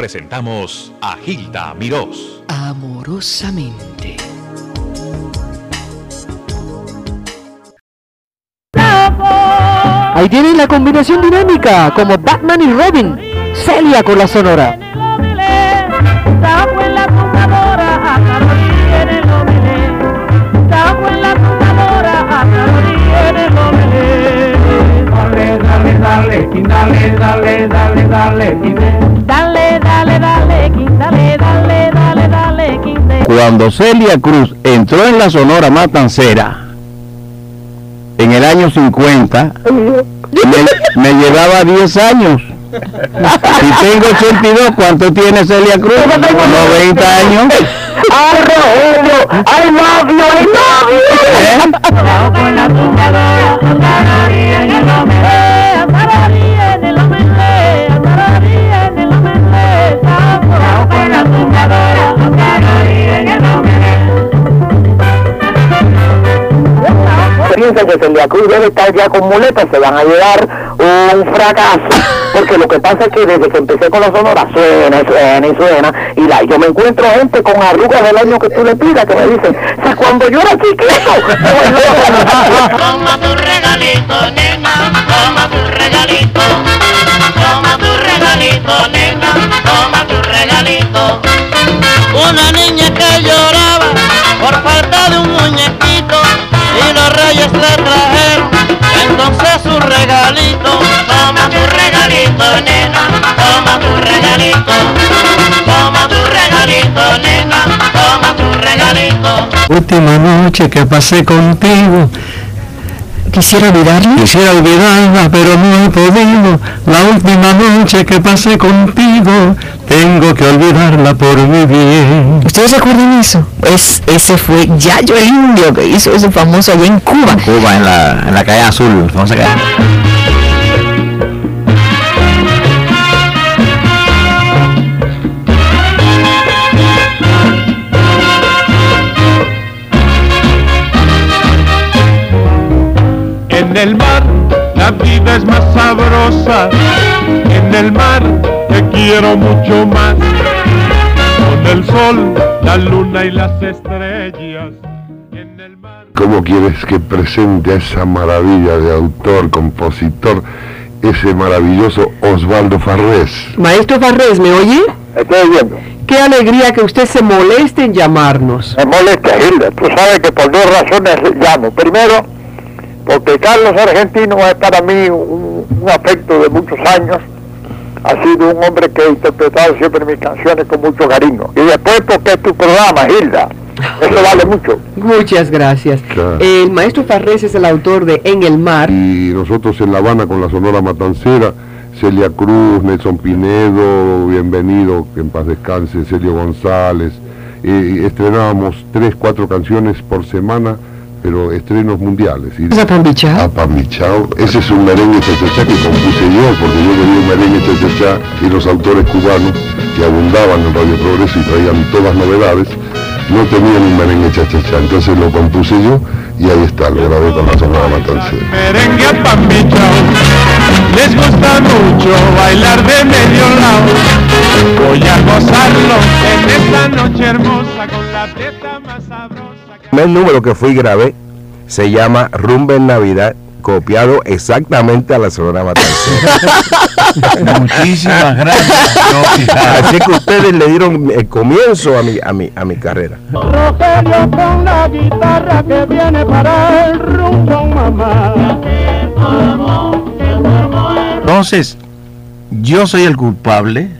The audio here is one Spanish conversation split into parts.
presentamos a Gilda Mirós. Amorosamente. Ahí tienen la combinación dinámica, como Batman y Robin. Celia con la sonora. dale, dale, dale, dale, dale, dale, dale, dale, dale, dale, dale, dale, Cuando Celia Cruz entró en la Sonora Matancera, en el año 50, me, me llevaba 10 años. Y tengo 82, ¿cuánto tiene Celia Cruz? 90 años. ¡Ay, Rogelio! ¡Ay! ¡I love Que Celia Cruz debe estar ya con muletas, se van a llevar un fracaso porque lo que pasa es que desde que empecé con la sonora suena y suena y suena y la, yo me encuentro gente con arrugas del año que tú le pidas que me dicen, si cuando yo era chiquito. toma tu regalito, nena, toma tu regalito, toma tu regalito, nena, toma tu regalito. Una toma tu regalito, nena, toma tu regalito. Última noche que pasé contigo. Quisiera olvidarla. Quisiera olvidarla, pero no he podido. La última noche que pasé contigo, tengo que olvidarla por mi bien. ¿Ustedes recuerdan eso? Es, ese fue Yayo el Indio que hizo ese famoso allá en Cuba. Cuba, en la, en la calle Azul, vamos a la vida es más sabrosa. En el mar te quiero mucho más. Con el sol, la luna y las estrellas. En el mar. ¿Cómo quieres que presente a esa maravilla de autor, compositor, ese maravilloso Osvaldo Farrés? Maestro Farrés, ¿me oye? Estoy oyendo. Qué alegría que usted se moleste en llamarnos. Me molesta, Hilda. Tú sabes que por dos razones llamo. Primero, porque Carlos Argentino es para mí un, un afecto de muchos años. Ha sido un hombre que ha interpretado siempre mis canciones con mucho cariño. Y después porque es tu programa, Hilda. Eso vale mucho. Muchas gracias. Claro. El maestro Farrés es el autor de En el Mar. Y nosotros en La Habana con la Sonora Matancera, Celia Cruz, Nelson Pinedo, bienvenido, que en paz descanse, Celio González, eh, estrenábamos tres, cuatro canciones por semana, pero estrenos mundiales. Y Zapambichao. Apambichao, ese es un merengue chachachá que compuse yo, porque yo quería un merengue chachachá y los autores cubanos que abundaban en Radio Progreso y traían todas novedades, no tenían un merengue chachachá, entonces lo compuse yo y ahí está, lo grabé con la Sonora Matancera. Merengue a pambichao. Les gusta mucho bailar de medio lado. Voy a gozarlo en esta noche hermosa con la fiesta más sabrosa. Primer número que fui y grabé se llama Rumba en Navidad, copiado exactamente a la Sonora Matancera. Muchísimas gracias. Así que ustedes le dieron el comienzo a mi, a mi, a mi carrera. Rogelio con la guitarra que viene para el rumbo, mamá. Entonces, yo soy el culpable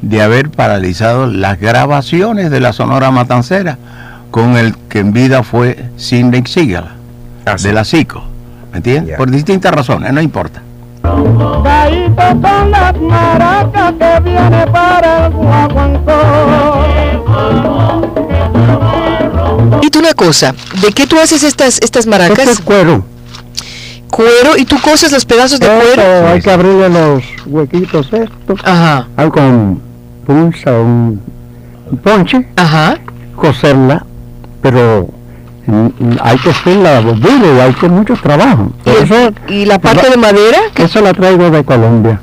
de haber paralizado las grabaciones de la Sonora Matancera con el que en vida fue Sidney Seagal, de la CICO. ¿Me entiendes? Por distintas razones, no importa. Caíto con las maracas que viene para el guaguancó. Y tú una cosa, ¿de qué tú haces estas, estas maracas? Este es cuero. Cuero, y tú coses los pedazos de Esto cuero. hay que abrirle los huequitos estos. Ajá, Hay con punza, un, un ponche, ajá. coserla, pero hay que hacerla bobina y hay que mucho trabajo. ¿Y, Por eso, y la parte de madera? eso la traigo de Colombia.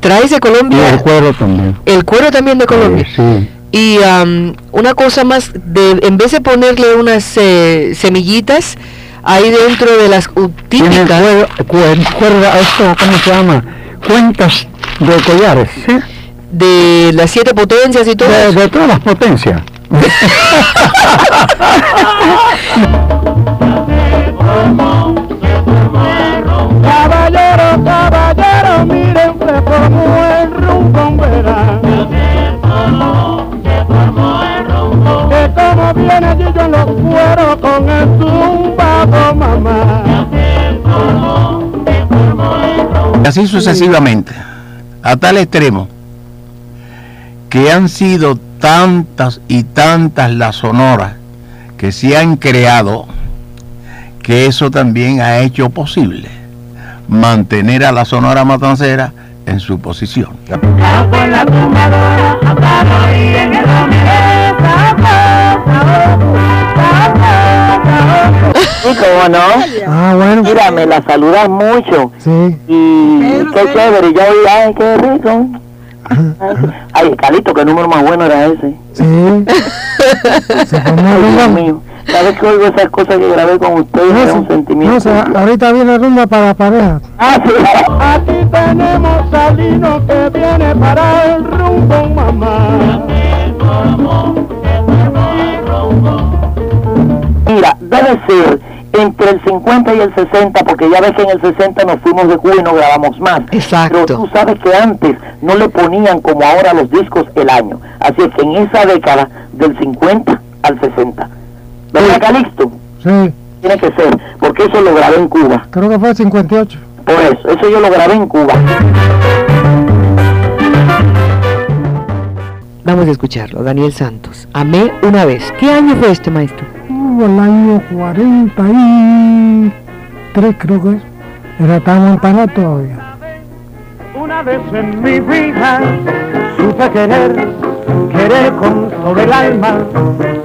traes de Y Colombia el cuero también. el cuero también de Colombia. Sí. Y am, una cosa más, de, en vez de ponerle unas eh, semillitas ahí dentro de las uh, típicas cuero, cuer- cuerda, esto, ¿cómo se llama? Cuentas de collares, ¿sí? de las siete potencias y todo De, eso. de todas las potencias. Caballero, caballero, miren se formó el rumbo verá. Que como viene Gillo en los cueros con el zumbado mamá. Y así sucesivamente, a tal extremo que han sido tantas y tantas las sonoras que se han creado que eso también ha hecho posible mantener a la sonora matancera en su posición. Sí, cómo no. Ah, bueno. Mira, me la saludas mucho. Sí. Y qué chévere. Yo oí, ay, qué rico. Ay, Calito, qué número más bueno era ese. Sí. Se formó Ay. Dios mío. ¿Sabes que oigo esas cosas que grabé con ustedes? No, es un se- sentimiento. no, se- ahorita viene rumba para pareja. Ah, sí. Aquí tenemos Salino que viene para el rumbo mamá. Mira, debe ser el 60, porque ya ves que en el 60 nos fuimos de Cuba y no grabamos más. Exacto. Pero tú sabes que antes no le ponían como ahora los discos el año. Así es que en esa década, del 50 al 60. ¿Verdad, Calixto? Sí, Tiene que ser, porque eso lo grabé en Cuba. creo que fue el 58. Por eso, eso yo lo grabé en Cuba. Vamos a escucharlo, Daniel Santos. Amé una vez. ¿Qué año fue este, maestro? Hubo el año 43, creo que es. Era tan montaña todavía. Una vez en mi vida supe querer, querer con todo el alma,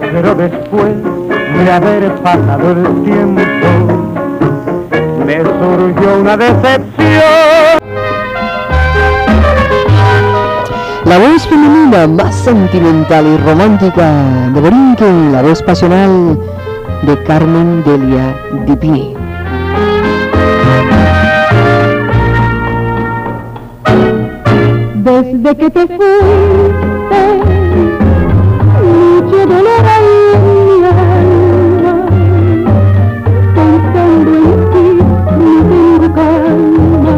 pero después de haber pasado el tiempo, me surgió una decepción. La voz femenina más sentimental y romántica de Borinquen, la voz pasional de Carmen Delia Dipini. Desde que te fuiste, mucho dolor hay en mi alma. Pensando en ti, no tengo calma.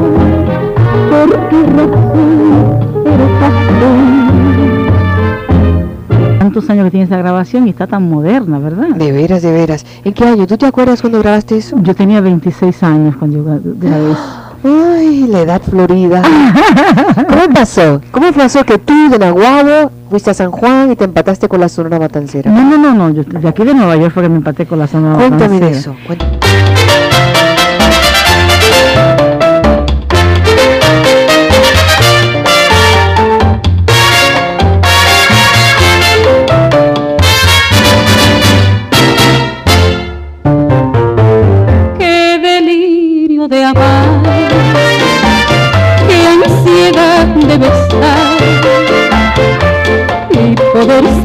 ¿Por qué razón eres así? tantos años que tiene esa grabación y está tan moderna, ¿verdad? De veras, de veras. ¿En qué año? ¿Tú te acuerdas cuando grabaste eso? Yo tenía 26 años cuando yo gra- grabé eso. Ay, la edad florida. ¿Cómo pasó? ¿Cómo pasó que tú de Nahuabo fuiste a San Juan y te empataste con la Sonora Matancera? No, no, no, no, yo de aquí de Nueva York fue que me empaté con la zona Cuéntame de Matancera. eso. cuéntame.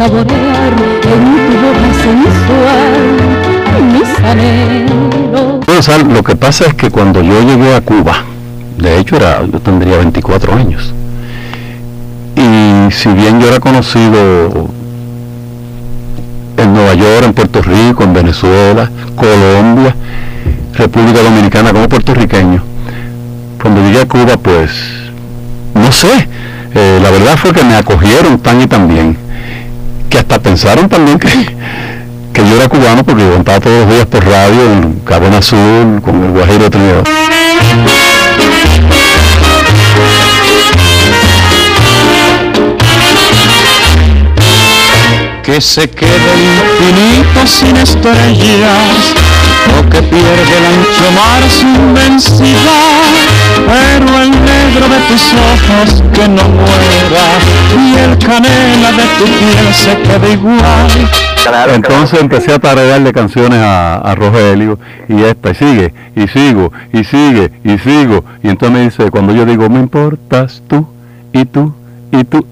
Saborear en tu boca sensual mis anhelos. Lo que pasa es que cuando yo llegué a Cuba, de hecho era, yo tendría 24 años, y si bien yo era conocido en Nueva York, en Puerto Rico, en Venezuela, Colombia, República Dominicana como puertorriqueño, cuando llegué a Cuba, pues, no sé, eh, la verdad fue que me acogieron tan y tan bien, que hasta pensaron también que, que yo era cubano porque yo cantaba todos los días por radio en Cabana Azul con el Guajiro Trinidad. que se quede infinito sin estrellas o que pierde el ancho mar su inmensidad pero el negro de tus ojos que no muera y el canela de tu piel se quede igual Entonces empecé a tararearle canciones a, a Rogelio y esta, y sigue, y sigo, y sigue, y sigo. Y entonces me dice, cuando yo digo, me importas tú, y tú, y tú.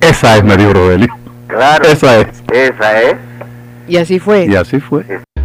Esa es Mario Rodelio. Claro. Esa es. Esa es. Y así fue. Y así fue.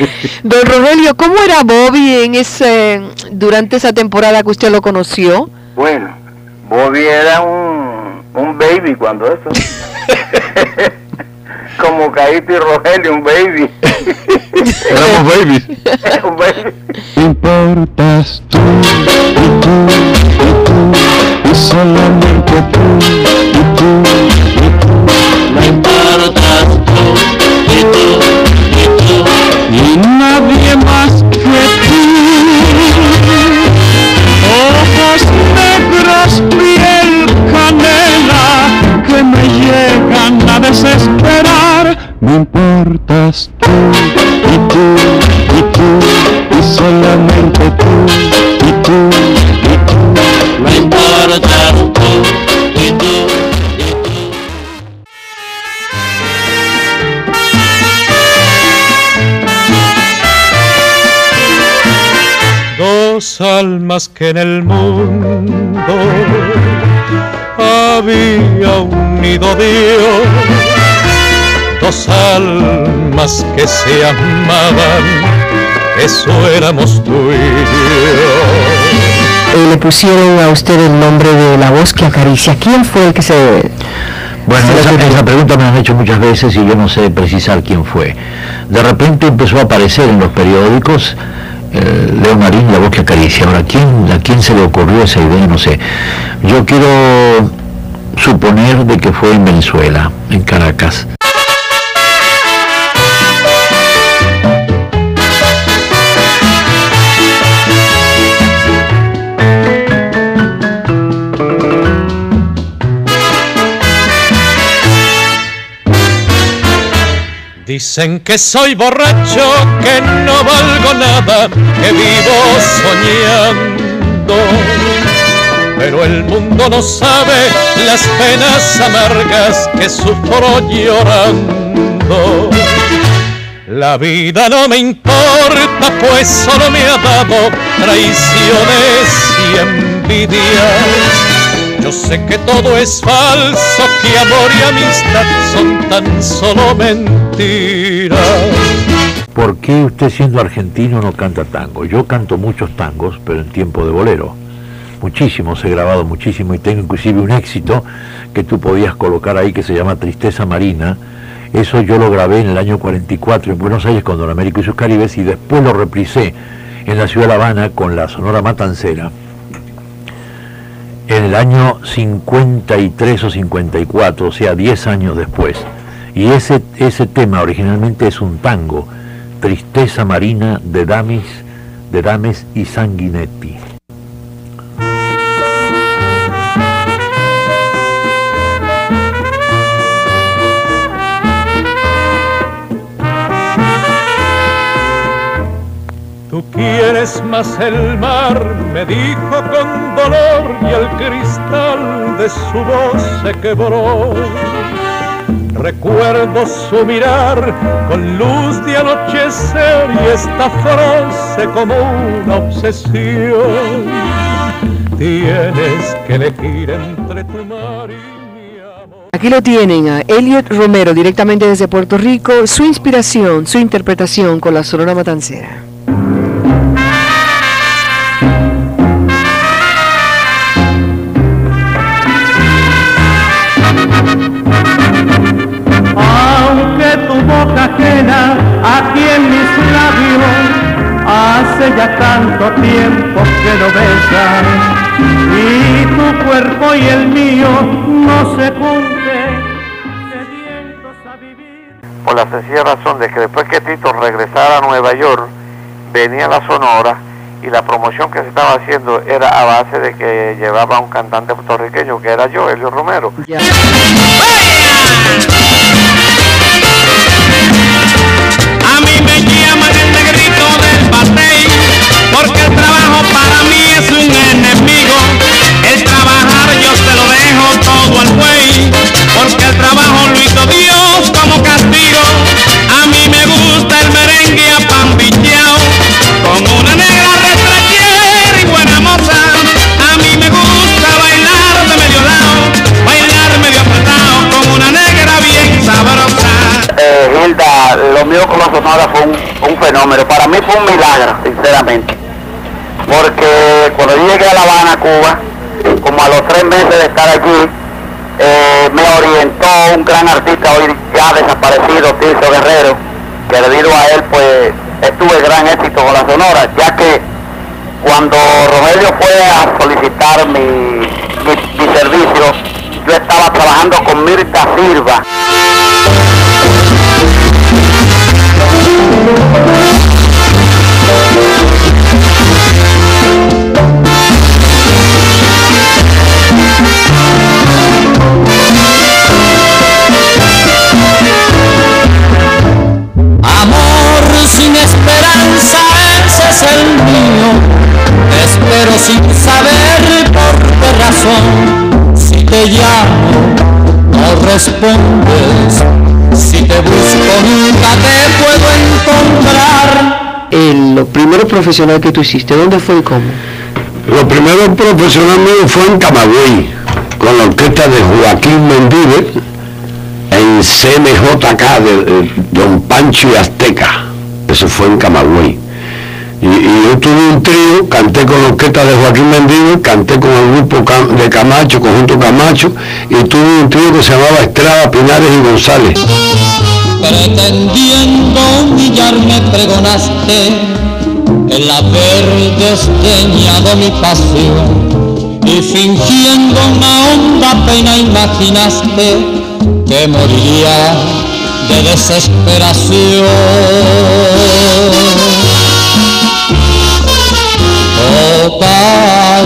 Don Rogelio, ¿cómo era Bobby en ese durante esa temporada que usted lo conoció? Bueno, Bobby era un, un baby cuando eso. Como Caíto y Rogelio, un baby. Éramos babies. un baby. Me importas tú, y tú, y tú, y solamente tú, y tú, y tú. Dos almas que en el mundo había unido Dios, dos almas que se amaban, eso éramos tú y yo. Le pusieron a usted el nombre de la voz que acaricia. ¿Quién fue el que se... Bueno, esa, esa pregunta me la han hecho muchas veces y yo no sé precisar quién fue. De repente empezó a aparecer en los periódicos eh, Leo Marín, la voz que acaricia. Ahora, ¿quién, ¿a quién se le ocurrió esa idea? No sé. Yo quiero suponer de que fue en Venezuela, en Caracas. Dicen que soy borracho, que no valgo nada, que vivo soñando. Pero el mundo no sabe las penas amargas que sufro llorando. La vida no me importa, pues solo me ha dado traiciones y envidias. Yo sé que todo es falso, que amor y amistad son tan solo mentiras. ¿Por qué usted siendo argentino no canta tango? Yo canto muchos tangos, pero en tiempo de bolero. Muchísimos, he grabado muchísimo y tengo inclusive un éxito que tú podías colocar ahí que se llama Tristeza Marina. Eso yo lo grabé en el año 44 en Buenos Aires con Don Américo y sus Caribes y después lo reprisé en la ciudad de La Habana con la Sonora Matancera en el año 53 o 54, o sea, 10 años después. Y ese, ese tema originalmente es un tango, Tristeza Marina de Damis, de Dames y Sanguinetti. Tú quieres más el mar, me dijo con dolor y el cristal de su voz se quebró. Recuerdo su mirar con luz de anochecer y esta frase como una obsesión. Tienes que elegir entre tu mar y Aquí lo tienen a Elliot Romero directamente desde Puerto Rico, su inspiración, su interpretación con la Sonora Matancera. El mío no se junten a vivir. por la sencilla razón de que después que Tito regresara a Nueva York, venía la Sonora y la promoción que se estaba haciendo era a base de que llevaba a un cantante puertorriqueño que era yo, Elio Romero. Un milagro, sinceramente. Porque cuando llegué a La Habana, Cuba, como a los tres meses de estar allí, eh, me orientó un gran artista hoy ya desaparecido, Tirso Guerrero, que debido a él pues estuve gran éxito con la Sonora, ya que cuando Rogelio fue a solicitar mi, mi, mi servicio, yo estaba trabajando con Mirta Silva. Sin saber por qué razón. Si te llamo, no respondes. Si te busco, nunca te puedo encontrar. El, lo primero profesional que tú hiciste, ¿dónde fue y cómo? Lo primero profesional mío fue en Camagüey, con la orquesta de Joaquín Mendive, en CMJK de, de Don Pancho y Azteca. Eso fue en Camagüey. Y, y yo tuve un trío, canté con la orquesta de Joaquín Mendive, canté con el grupo de Camacho, Conjunto Camacho, y tuve un trío que se llamaba Estrada, Pinares y González. Pretendiendo humillarme pregonaste el haber desdeñado mi pasión y fingiendo una honda pena imaginaste que moriría de desesperación. Total,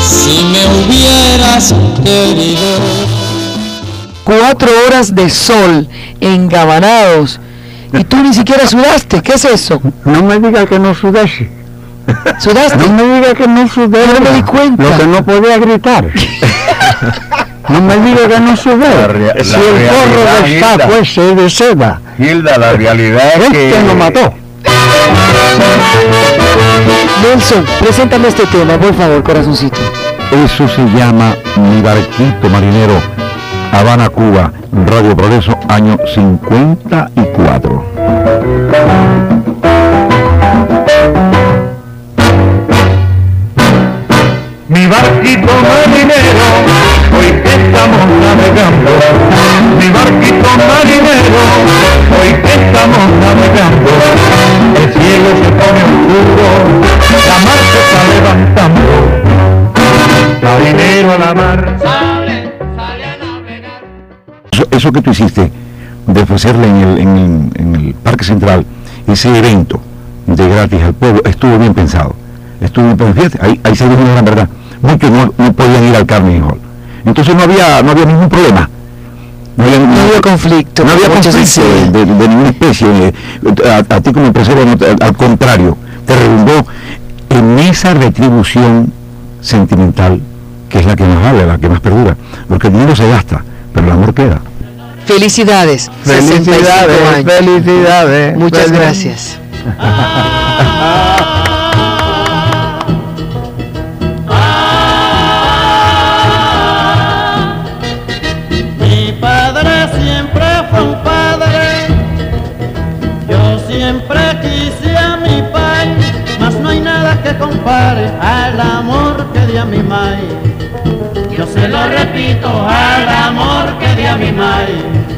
si me hubieras querido. Cuatro horas de sol, engabanados, y tú ni siquiera sudaste, ¿qué es eso? No me diga que no sudé. ¿Sudaste? No me diga que no sudé. No me di cuenta. Lo que no podía gritar. No me diga que no sudé. rea- si el gorro realidad, de saco ese de seda, Hilda, la realidad es que... este lo mató. Nelson, preséntame este tema, por favor, corazoncito. Eso se llama Mi Barquito Marinero, Habana, Cuba, Radio Progreso, año 54. Mi barquito marinero, hoy que estamos navegando. Mi barquito marinero, hoy que estamos Eso, que tú hiciste de ofrecerle en el, en, el, en el Parque Central ese evento de gratis al pueblo estuvo bien pensado. Estuvo bien pensado. Fíjate, ahí, ahí se dijo una gran verdad. Muchos no, no podían ir al Carnegie Hall. Entonces no había, no había ningún problema. No había, No había conflicto. no había conflicto decían. de, de ninguna especie. eh, A, a ti como empresario, no al contrario, te redundó en esa retribución sentimental que es la que más vale, la que más perdura. Porque el dinero se gasta, pero el amor queda. Felicidades. 65 Felicidades, años. felicidades. Muchas feliz- gracias. Mi padre siempre fue un padre, yo siempre quise a mi pai, mas no hay nada que compare al amor que di a mi mai. Yo se lo repito, al amor que di a mi mai.